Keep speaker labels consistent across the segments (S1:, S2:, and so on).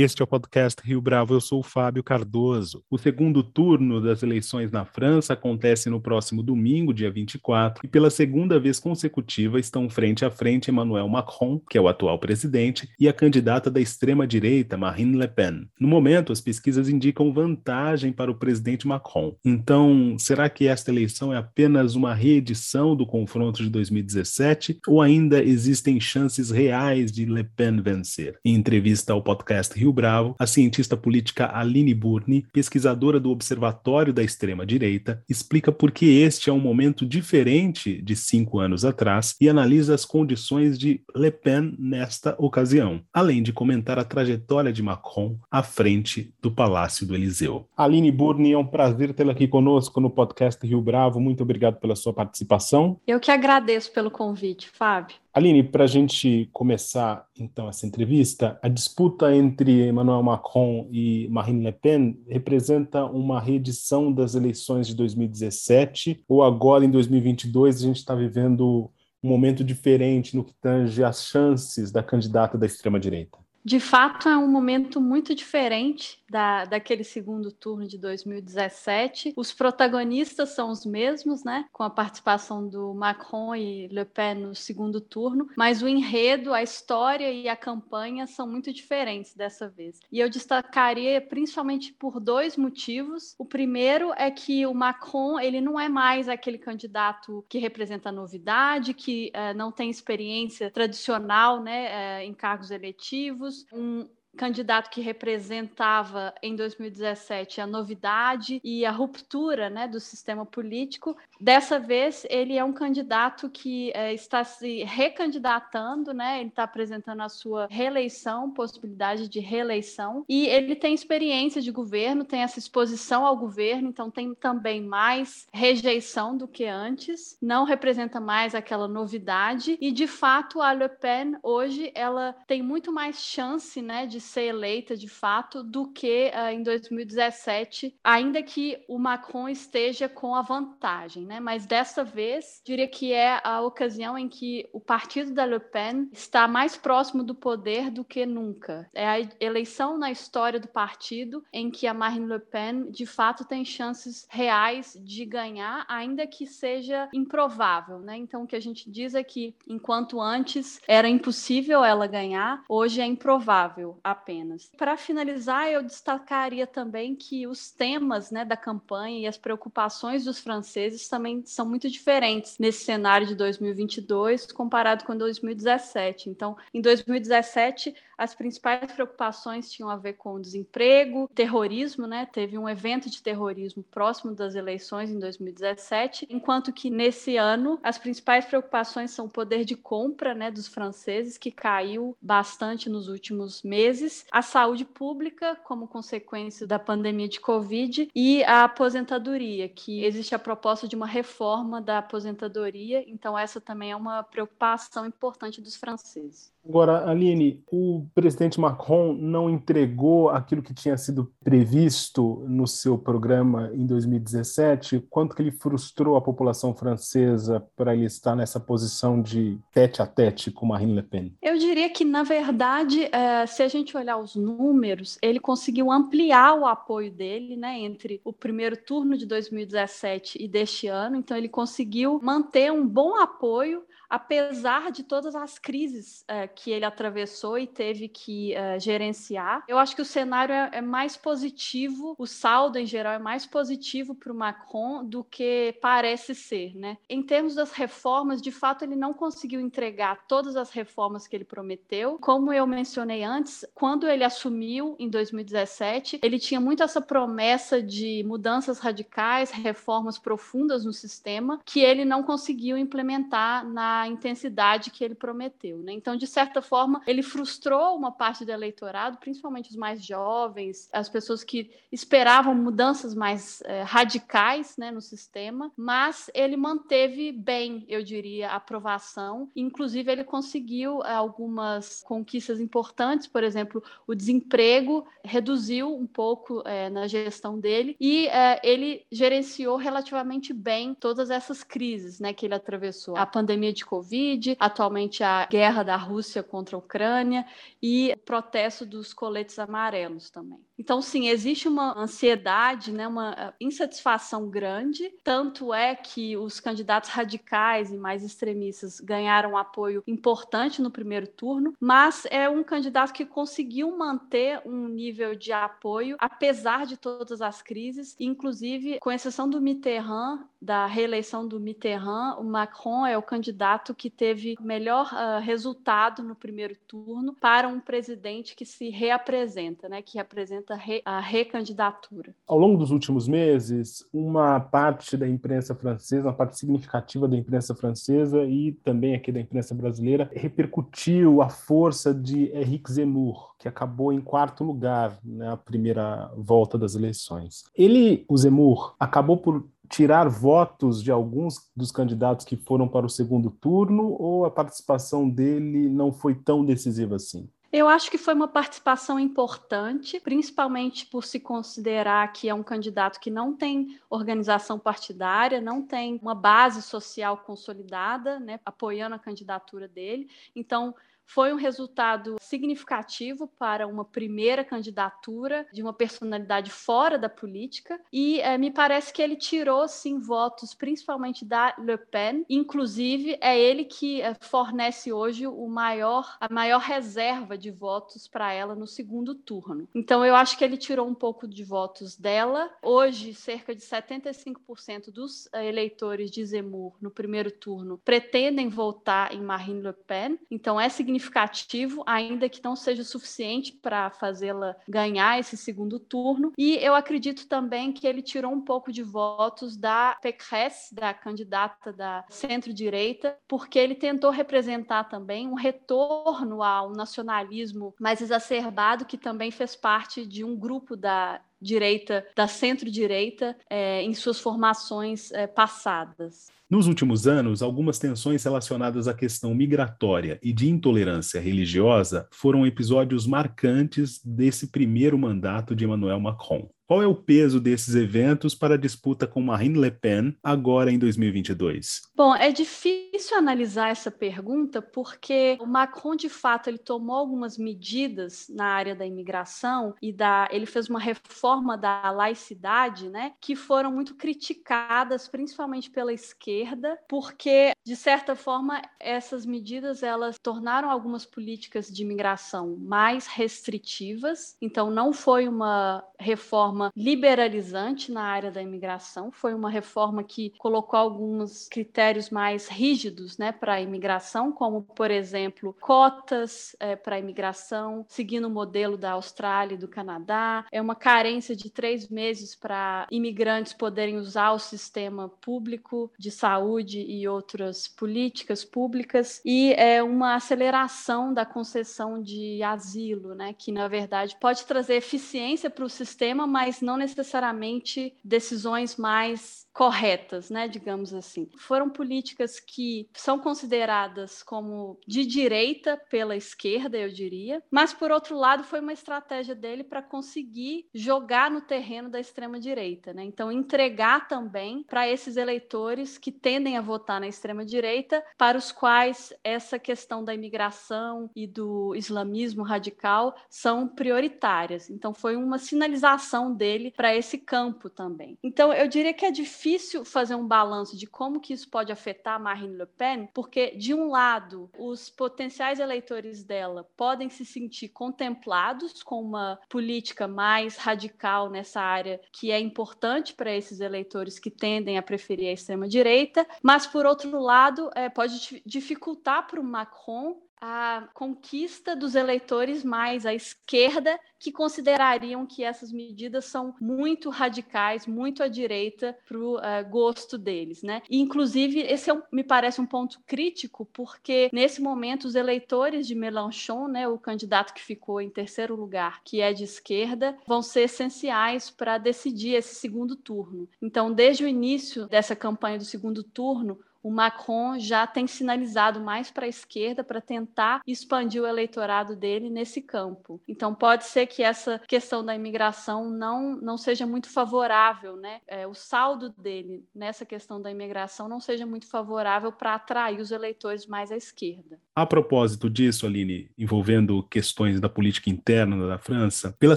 S1: Este é o podcast Rio Bravo, eu sou o Fábio Cardoso. O segundo turno das eleições na França acontece no próximo domingo, dia 24, e pela segunda vez consecutiva estão frente a frente Emmanuel Macron, que é o atual presidente, e a candidata da extrema-direita, Marine Le Pen. No momento, as pesquisas indicam vantagem para o presidente Macron. Então, será que esta eleição é apenas uma reedição do confronto de 2017 ou ainda existem chances reais de Le Pen vencer? Em entrevista ao podcast Rio Rio Bravo, a cientista política Aline Burni, pesquisadora do Observatório da Extrema-Direita, explica por que este é um momento diferente de cinco anos atrás e analisa as condições de Le Pen nesta ocasião, além de comentar a trajetória de Macron à frente do Palácio do Eliseu. Aline Burni, é um prazer tê-la aqui conosco no podcast Rio Bravo. Muito obrigado pela sua participação.
S2: Eu que agradeço pelo convite, Fábio.
S1: Aline, para a gente começar então essa entrevista, a disputa entre Emmanuel Macron e Marine Le Pen representa uma reedição das eleições de 2017, ou agora em 2022 a gente está vivendo um momento diferente no que tange as chances da candidata da extrema-direita?
S2: De fato, é um momento muito diferente da, daquele segundo turno de 2017. Os protagonistas são os mesmos, né? Com a participação do Macron e Le Pen no segundo turno, mas o enredo, a história e a campanha são muito diferentes dessa vez. E eu destacaria principalmente por dois motivos. O primeiro é que o Macron ele não é mais aquele candidato que representa novidade, que uh, não tem experiência tradicional, né, uh, em cargos eletivos, um candidato que representava em 2017 a novidade e a ruptura né, do sistema político. Dessa vez, ele é um candidato que é, está se recandidatando, né, ele está apresentando a sua reeleição, possibilidade de reeleição, e ele tem experiência de governo, tem essa exposição ao governo, então tem também mais rejeição do que antes, não representa mais aquela novidade, e de fato a Le Pen hoje ela tem muito mais chance né, de ser eleita de fato do que uh, em 2017, ainda que o Macron esteja com a vantagem, né? Mas dessa vez, diria que é a ocasião em que o partido da Le Pen está mais próximo do poder do que nunca. É a eleição na história do partido em que a Marine Le Pen de fato tem chances reais de ganhar, ainda que seja improvável, né? Então o que a gente diz é que enquanto antes era impossível ela ganhar, hoje é improvável apenas. Para finalizar, eu destacaria também que os temas né, da campanha e as preocupações dos franceses também são muito diferentes nesse cenário de 2022 comparado com 2017. Então, em 2017, as principais preocupações tinham a ver com desemprego, terrorismo, né? Teve um evento de terrorismo próximo das eleições em 2017, enquanto que nesse ano as principais preocupações são o poder de compra, né, dos franceses que caiu bastante nos últimos meses, a saúde pública como consequência da pandemia de Covid e a aposentadoria, que existe a proposta de uma reforma da aposentadoria, então essa também é uma preocupação importante dos franceses.
S1: Agora, Aline, o presidente Macron não entregou aquilo que tinha sido previsto no seu programa em 2017? Quanto que ele frustrou a população francesa para ele estar nessa posição de tete a tete com Marine Le Pen?
S2: Eu diria que, na verdade, é, se a gente olhar os números, ele conseguiu ampliar o apoio dele né, entre o primeiro turno de 2017 e deste ano. Então, ele conseguiu manter um bom apoio apesar de todas as crises uh, que ele atravessou e teve que uh, gerenciar, eu acho que o cenário é, é, mais positivo, o saldo em geral é mais positivo para o Macron do que parece ser, né? Em termos das reformas, de fato, ele não conseguiu entregar todas as reformas que ele prometeu. Como eu mencionei antes, quando ele assumiu em 2017, ele tinha muito essa promessa de mudanças radicais, reformas profundas no sistema, que ele não conseguiu implementar na intensidade que ele prometeu. Né? Então, de certa forma, ele frustrou uma parte do eleitorado, principalmente os mais jovens, as pessoas que esperavam mudanças mais eh, radicais né, no sistema, mas ele manteve bem, eu diria, a aprovação. Inclusive, ele conseguiu eh, algumas conquistas importantes, por exemplo, o desemprego reduziu um pouco eh, na gestão dele e ele gerenciou relativamente bem todas essas crises né, que ele atravessou. A pandemia de Covid, atualmente a guerra da Rússia contra a Ucrânia e o protesto dos coletes amarelos também. Então, sim, existe uma ansiedade, né, uma eh, insatisfação grande. Tanto é que os candidatos radicais e mais extremistas ganharam apoio importante no primeiro turno, mas é um candidato que conseguiu manter um nível de apoio apesar de todas as crises, inclusive com exceção do Mitterrand, da reeleição do Mitterrand, o Macron é o candidato que teve melhor uh, resultado no primeiro turno para um presidente que se reapresenta, né, que representa a recandidatura.
S1: Ao longo dos últimos meses, uma parte da imprensa francesa, uma parte significativa da imprensa francesa e também aqui da imprensa brasileira, repercutiu a força de Henrique Zemmour, que acabou em quarto lugar na primeira volta das eleições. Ele, o Zemmour, acabou por tirar votos de alguns dos candidatos que foram para o segundo turno ou a participação dele não foi tão decisiva assim?
S2: Eu acho que foi uma participação importante, principalmente por se considerar que é um candidato que não tem organização partidária, não tem uma base social consolidada, né, apoiando a candidatura dele. Então, foi um resultado significativo para uma primeira candidatura de uma personalidade fora da política e é, me parece que ele tirou sim votos, principalmente da Le Pen. Inclusive é ele que é, fornece hoje o maior a maior reserva de votos para ela no segundo turno. Então eu acho que ele tirou um pouco de votos dela. Hoje cerca de 75% dos eleitores de Zemmour no primeiro turno pretendem votar em Marine Le Pen. Então é significativo significativo, ainda que não seja suficiente para fazê-la ganhar esse segundo turno. E eu acredito também que ele tirou um pouco de votos da Pécresse, da candidata da centro-direita, porque ele tentou representar também um retorno ao nacionalismo mais exacerbado, que também fez parte de um grupo da direita, da centro-direita, é, em suas formações é, passadas.
S1: Nos últimos anos, algumas tensões relacionadas à questão migratória e de intolerância religiosa foram episódios marcantes desse primeiro mandato de Emmanuel Macron. Qual é o peso desses eventos para a disputa com Marine Le Pen agora em 2022?
S2: Bom, é difícil analisar essa pergunta porque o Macron, de fato, ele tomou algumas medidas na área da imigração e da, ele fez uma reforma da laicidade, né, que foram muito criticadas, principalmente pela esquerda, porque de certa forma essas medidas elas tornaram algumas políticas de imigração mais restritivas. Então, não foi uma reforma reforma liberalizante na área da imigração, foi uma reforma que colocou alguns critérios mais rígidos né, para a imigração, como, por exemplo, cotas é, para a imigração, seguindo o modelo da Austrália e do Canadá, é uma carência de três meses para imigrantes poderem usar o sistema público de saúde e outras políticas públicas, e é uma aceleração da concessão de asilo, né, que na verdade pode trazer eficiência para o sistema, mas mas não necessariamente decisões mais corretas, né, digamos assim. Foram políticas que são consideradas como de direita pela esquerda, eu diria, mas por outro lado foi uma estratégia dele para conseguir jogar no terreno da extrema direita, né? Então entregar também para esses eleitores que tendem a votar na extrema direita, para os quais essa questão da imigração e do islamismo radical são prioritárias. Então foi uma sinalização dele para esse campo também. Então eu diria que é difícil fazer um balanço de como que isso pode afetar Marine Le Pen, porque de um lado, os potenciais eleitores dela podem se sentir contemplados com uma política mais radical nessa área que é importante para esses eleitores que tendem a preferir a extrema direita, mas por outro lado, é, pode dificultar para o Macron a conquista dos eleitores mais à esquerda que considerariam que essas medidas são muito radicais, muito à direita para o uh, eh, gosto deles, né? E, inclusive, esse é um, me parece um ponto crítico, porque nesse momento os eleitores de Mélenchon, né, o candidato que ficou em terceiro lugar, que é de esquerda, vão ser essenciais para decidir esse segundo turno. Então, desde o início dessa campanha do segundo turno, o Macron já tem sinalizado mais para a esquerda para tentar expandir o eleitorado dele nesse campo. Então, pode ser que essa questão da imigração não, não seja muito favorável, né? É, o saldo dele nessa questão da imigração não seja muito favorável para atrair os eleitores mais à esquerda.
S1: A propósito disso, Aline, envolvendo questões da política interna da França, pela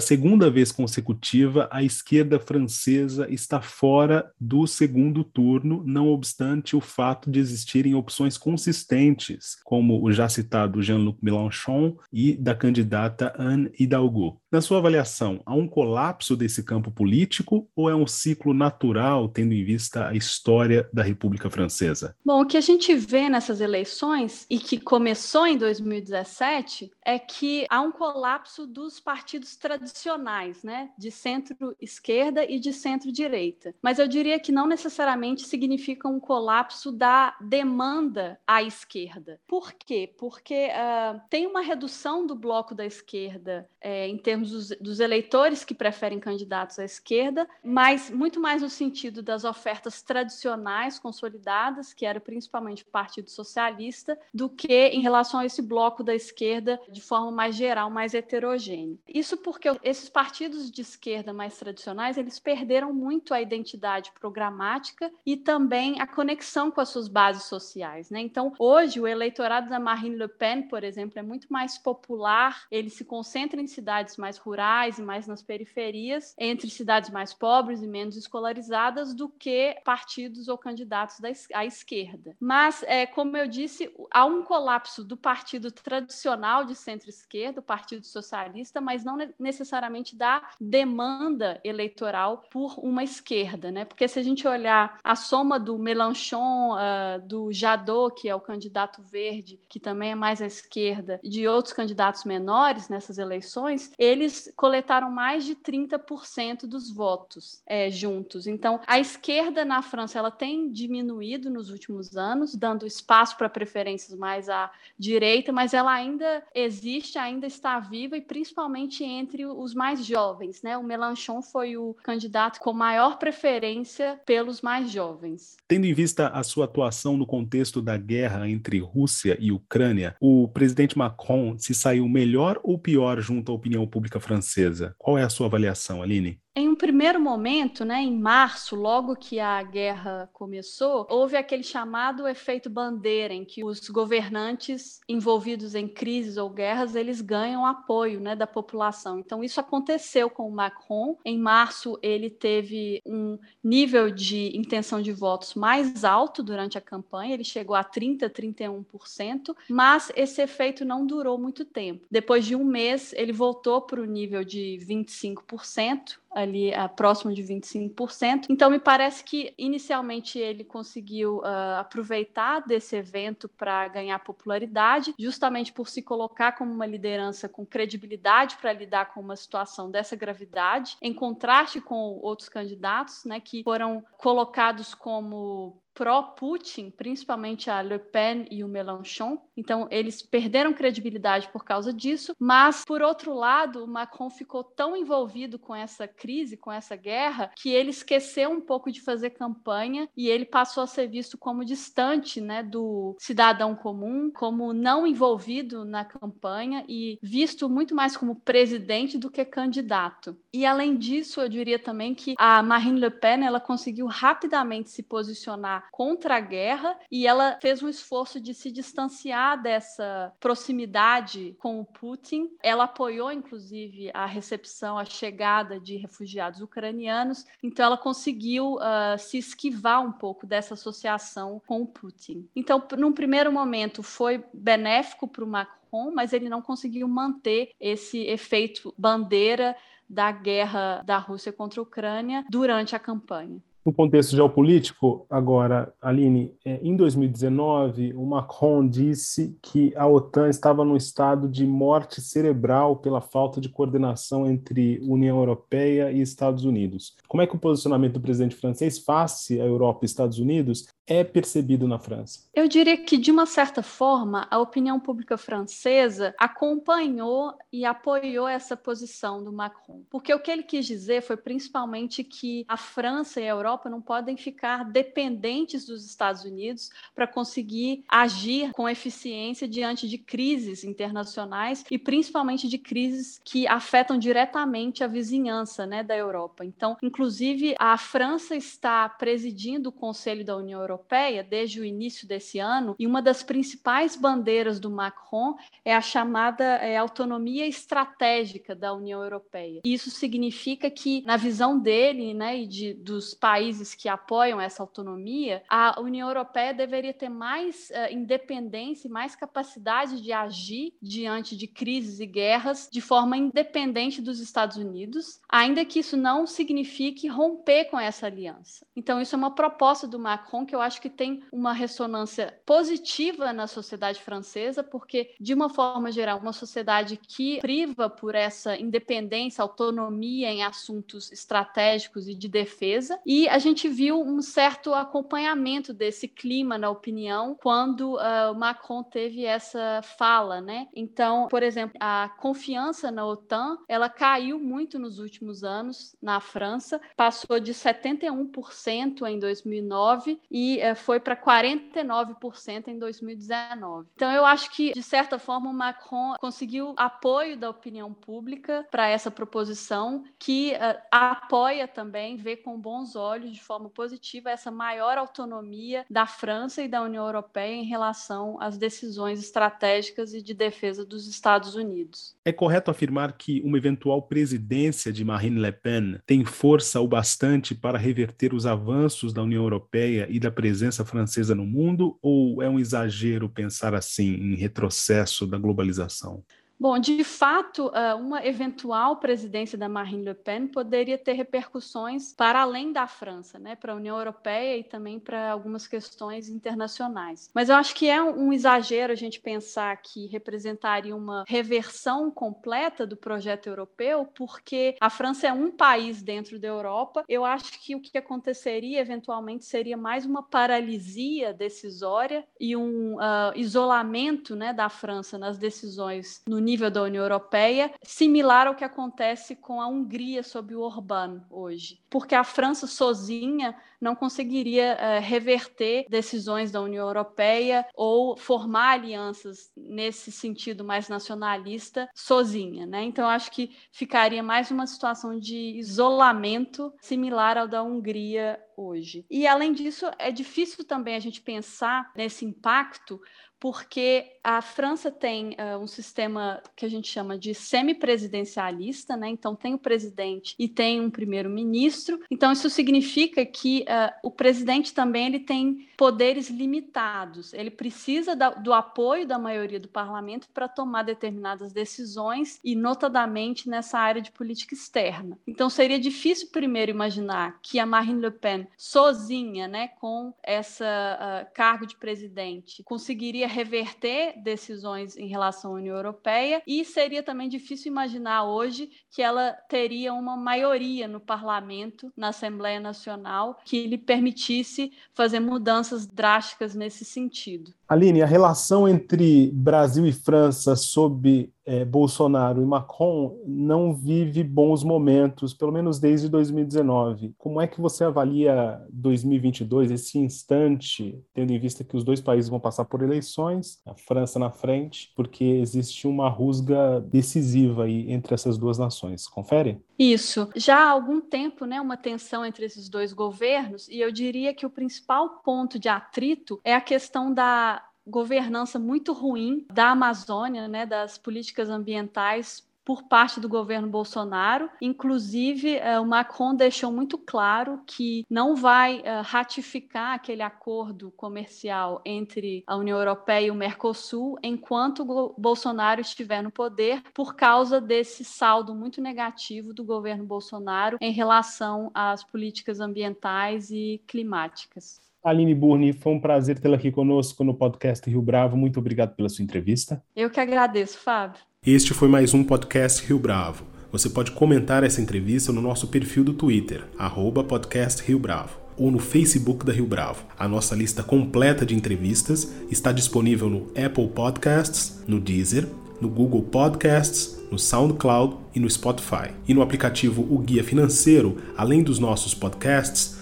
S1: segunda vez consecutiva, a esquerda francesa está fora do segundo turno, não obstante o fato de existirem opções consistentes, como o já citado Jean-Luc Mélenchon e da candidata Anne Hidalgo. Na sua avaliação, há um colapso desse campo político ou é um ciclo natural, tendo em vista a história da República Francesa?
S2: Bom, o que a gente vê nessas eleições e que começou em 2017 é que há um colapso dos partidos tradicionais, né, de centro-esquerda e de centro-direita. Mas eu diria que não necessariamente significa um colapso da demanda à esquerda. Por quê? Porque uh, tem uma redução do bloco da esquerda é, em termos dos, dos eleitores que preferem candidatos à esquerda, mas muito mais no sentido das ofertas tradicionais consolidadas, que era principalmente o Partido Socialista, do que em relação a esse bloco da esquerda de forma mais geral, mais heterogênea. Isso porque esses partidos de esquerda mais tradicionais, eles perderam muito a identidade programática e também a conexão com as suas bases sociais, né? Então, hoje o eleitorado da Marine Le Pen, por exemplo, é muito mais popular, ele se concentra em cidades mais rurais e mais nas periferias, entre cidades mais pobres e menos escolarizadas do que partidos ou candidatos da, à esquerda. Mas, é, como eu disse, há um colapso do partido tradicional de centro-esquerda, o Partido Socialista, mas não necessariamente da demanda eleitoral por uma esquerda, né? Porque se a gente olhar a soma do Mélenchon, uh, do Jadot, que é o candidato verde, que também é mais à esquerda, e de outros candidatos menores nessas eleições, eles coletaram mais de 30% dos votos é, juntos. Então, a esquerda na França ela tem diminuído nos últimos anos, dando espaço para preferências mais à direita, mas ela ainda existe, ainda está viva e principalmente entre os mais jovens, né? O Mélenchon foi o candidato com maior preferência pelos mais jovens.
S1: Tendo em vista a sua atuação no contexto da guerra entre Rússia e Ucrânia, o presidente Macron se saiu melhor ou pior junto à opinião pública francesa? Qual é a sua avaliação, Aline?
S2: Em um primeiro momento, né, em março, logo que a guerra começou, houve aquele chamado efeito bandeira, em que os governantes envolvidos em crises ou guerras, eles ganham apoio né, da população. Então, isso aconteceu com o Macron. Em março, ele teve um nível de intenção de votos mais alto durante a campanha, ele chegou a 30%, 31%, mas esse efeito não durou muito tempo. Depois de um mês, ele voltou para o nível de 25%, ali uh, próximo de 25%. Então, me parece que inicialmente ele conseguiu uh, aproveitar desse evento para ganhar popularidade, justamente por se colocar como uma liderança com credibilidade para lidar com uma situação dessa gravidade, em contraste com outros candidatos, né, que foram colocados como pró-Putin, principalmente a Le Pen e o Mélenchon. Então, eles perderam credibilidade por causa disso, mas, por outro lado, o Macron ficou tão envolvido com essa crise, com essa guerra, que ele esqueceu um pouco de fazer campanha e ele passou a ser visto como distante né, do cidadão comum, como não envolvido na campanha e visto muito mais como presidente do que candidato. E, além disso, eu diria também que a Marine Le Pen ela conseguiu rapidamente se posicionar contra a guerra e ela fez um esforço de se distanciar dessa proximidade com o Putin. Ela apoiou, inclusive, a recepção, a chegada de refugiados ucranianos. Então, ela conseguiu uh, se esquivar um pouco dessa associação com o Putin. Então, num primeiro momento, foi benéfico para o Macron, mas ele não conseguiu manter esse efeito bandeira da guerra da Rússia contra a Ucrânia durante a campanha.
S1: No contexto geopolítico, agora, Aline, é, em 2019, o Macron disse que a OTAN estava num estado de morte cerebral pela falta de coordenação entre União Europeia e Estados Unidos. Como é que o posicionamento do presidente francês face à Europa e Estados Unidos é percebido na França?
S2: Eu diria que, de uma certa forma, a opinião pública francesa acompanhou e apoiou essa posição do Macron. Porque o que ele quis dizer foi principalmente que a França e a Europa Europa não podem ficar dependentes dos Estados Unidos para conseguir agir com eficiência diante de crises internacionais e principalmente de crises que afetam diretamente a vizinhança né, da Europa. Então, inclusive, a França está presidindo o Conselho da União Europeia desde o início desse ano e uma das principais bandeiras do Macron é a chamada é, autonomia estratégica da União Europeia. Isso significa que, na visão dele né, e de, dos países que apoiam essa autonomia, a União Europeia deveria ter mais uh, independência e mais capacidade de agir diante de crises e guerras de forma independente dos Estados Unidos, ainda que isso não signifique romper com essa aliança. Então, isso é uma proposta do Macron que eu acho que tem uma ressonância positiva na sociedade francesa, porque, de uma forma geral, uma sociedade que priva por essa independência, autonomia em assuntos estratégicos e de defesa, e a gente viu um certo acompanhamento desse clima na opinião quando uh, Macron teve essa fala, né? Então, por exemplo, a confiança na OTAN, ela caiu muito nos últimos anos na França, passou de 71% em 2009 e uh, foi para 49% em 2019. Então, eu acho que, de certa forma, o Macron conseguiu apoio da opinião pública para essa proposição, que uh, apoia também, vê com bons olhos, de forma positiva, essa maior autonomia da França e da União Europeia em relação às decisões estratégicas e de defesa dos Estados Unidos.
S1: É correto afirmar que uma eventual presidência de Marine Le Pen tem força o bastante para reverter os avanços da União Europeia e da presença francesa no mundo, ou é um exagero pensar assim em retrocesso da globalização?
S2: Bom, de fato, ah, uma eventual presidência da Marine Le Pen poderia ter repercussões para além da França, né, para a União Europeia e também para algumas questões internacionais. Mas eu acho que é um exagero a gente pensar que representaria uma reversão completa do projeto europeu, porque a França é um país dentro da Europa. Eu acho que o que aconteceria eventualmente seria mais uma paralisia decisória e um uh, isolamento né, da França nas decisões no nível nível da União Europeia, similar ao que acontece com a Hungria sob o Orbán hoje. Porque a França sozinha não conseguiria uh, reverter decisões da União Europeia ou formar alianças nesse sentido mais nacionalista sozinha. Né? Então, acho que ficaria mais uma situação de isolamento similar ao da Hungria hoje. E, além disso, é difícil também a gente pensar nesse impacto, porque a França tem uh, um sistema que a gente chama de semipresidencialista, né? Então tem o presidente e tem um primeiro-ministro. Então isso significa que uh, o presidente também ele tem poderes limitados. Ele precisa da, do apoio da maioria do parlamento para tomar determinadas decisões e notadamente nessa área de política externa. Então seria difícil primeiro imaginar que a Marine Le Pen sozinha, né, com essa uh, cargo de presidente, conseguiria reverter decisões em relação à União Europeia e seria também difícil imaginar hoje que ela teria uma maioria no parlamento, na Assembleia Nacional, que lhe permitisse fazer mudanças drásticas nesse sentido.
S1: Aline, a relação entre Brasil e França sob é, Bolsonaro e Macron não vive bons momentos, pelo menos desde 2019. Como é que você avalia 2022, esse instante, tendo em vista que os dois países vão passar por eleições, a França na frente, porque existe uma rusga decisiva aí entre essas duas nações? Confere?
S2: Isso. Já há algum tempo, né, uma tensão entre esses dois governos, e eu diria que o principal ponto de atrito é a questão da governança muito ruim da Amazônia, né, das políticas ambientais por parte do governo Bolsonaro. Inclusive, eh, o Macron deixou muito claro que não vai eh, ratificar aquele acordo comercial entre a União Europeia e o Mercosul enquanto o Bolsonaro estiver no poder, por causa desse saldo muito negativo do governo Bolsonaro em relação às políticas ambientais e climáticas.
S1: Aline Burni, foi um prazer tê-la aqui conosco no podcast Rio Bravo. Muito obrigado pela sua entrevista.
S2: Eu que agradeço, Fábio.
S1: Este foi mais um podcast Rio Bravo. Você pode comentar essa entrevista no nosso perfil do Twitter, arroba podcast Rio Bravo, ou no Facebook da Rio Bravo. A nossa lista completa de entrevistas está disponível no Apple Podcasts, no Deezer, no Google Podcasts, no SoundCloud e no Spotify. E no aplicativo O Guia Financeiro, além dos nossos podcasts,